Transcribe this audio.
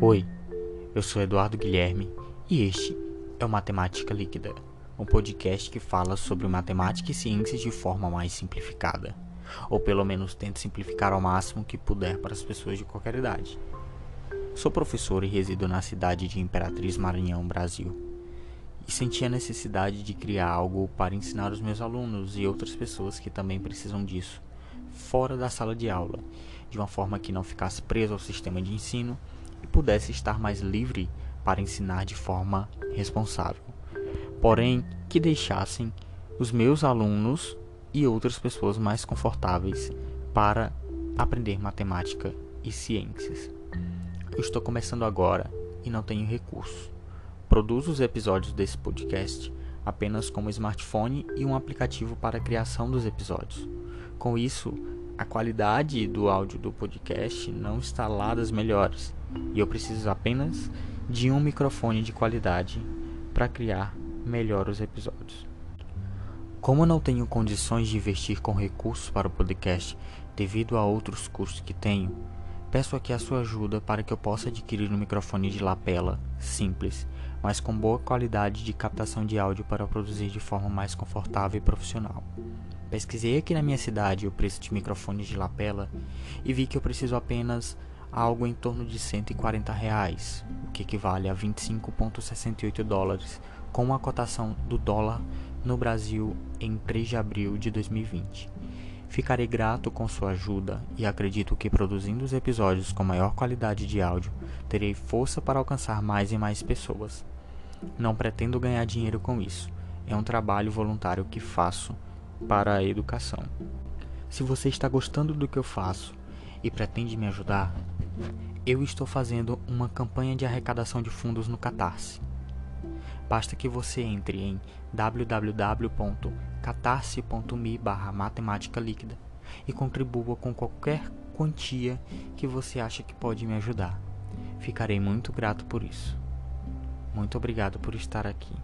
Oi, eu sou Eduardo Guilherme e este é o Matemática Líquida, um podcast que fala sobre matemática e ciências de forma mais simplificada, ou pelo menos tenta simplificar ao máximo que puder para as pessoas de qualquer idade. Sou professor e resido na cidade de Imperatriz Maranhão, Brasil, e senti a necessidade de criar algo para ensinar os meus alunos e outras pessoas que também precisam disso, fora da sala de aula, de uma forma que não ficasse preso ao sistema de ensino e pudesse estar mais livre para ensinar de forma responsável. Porém, que deixassem os meus alunos e outras pessoas mais confortáveis para aprender matemática e ciências. Eu estou começando agora e não tenho recursos. Produzo os episódios desse podcast apenas com um smartphone e um aplicativo para a criação dos episódios. Com isso, a qualidade do áudio do podcast não está lá das melhores e eu preciso apenas de um microfone de qualidade para criar melhor os episódios. Como não tenho condições de investir com recursos para o podcast devido a outros custos que tenho, peço aqui a sua ajuda para que eu possa adquirir um microfone de lapela simples, mas com boa qualidade de captação de áudio para produzir de forma mais confortável e profissional. Pesquisei aqui na minha cidade o preço de microfones de lapela e vi que eu preciso apenas algo em torno de 140 reais, o que equivale a 25,68 dólares, com a cotação do dólar no Brasil em 3 de abril de 2020. Ficarei grato com sua ajuda e acredito que produzindo os episódios com maior qualidade de áudio, terei força para alcançar mais e mais pessoas. Não pretendo ganhar dinheiro com isso. É um trabalho voluntário que faço para a educação. Se você está gostando do que eu faço e pretende me ajudar, eu estou fazendo uma campanha de arrecadação de fundos no Catarse. Basta que você entre em www.catarse.me matemática líquida e contribua com qualquer quantia que você acha que pode me ajudar. Ficarei muito grato por isso. Muito obrigado por estar aqui.